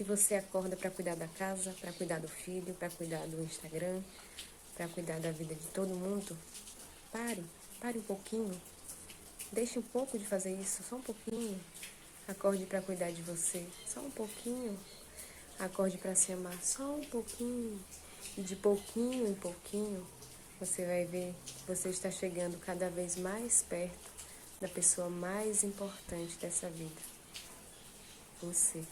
Se você acorda para cuidar da casa, para cuidar do filho, para cuidar do Instagram, para cuidar da vida de todo mundo, pare, pare um pouquinho. Deixe um pouco de fazer isso, só um pouquinho. Acorde para cuidar de você, só um pouquinho. Acorde para se amar, só um pouquinho. E de pouquinho em pouquinho, você vai ver que você está chegando cada vez mais perto da pessoa mais importante dessa vida. Você.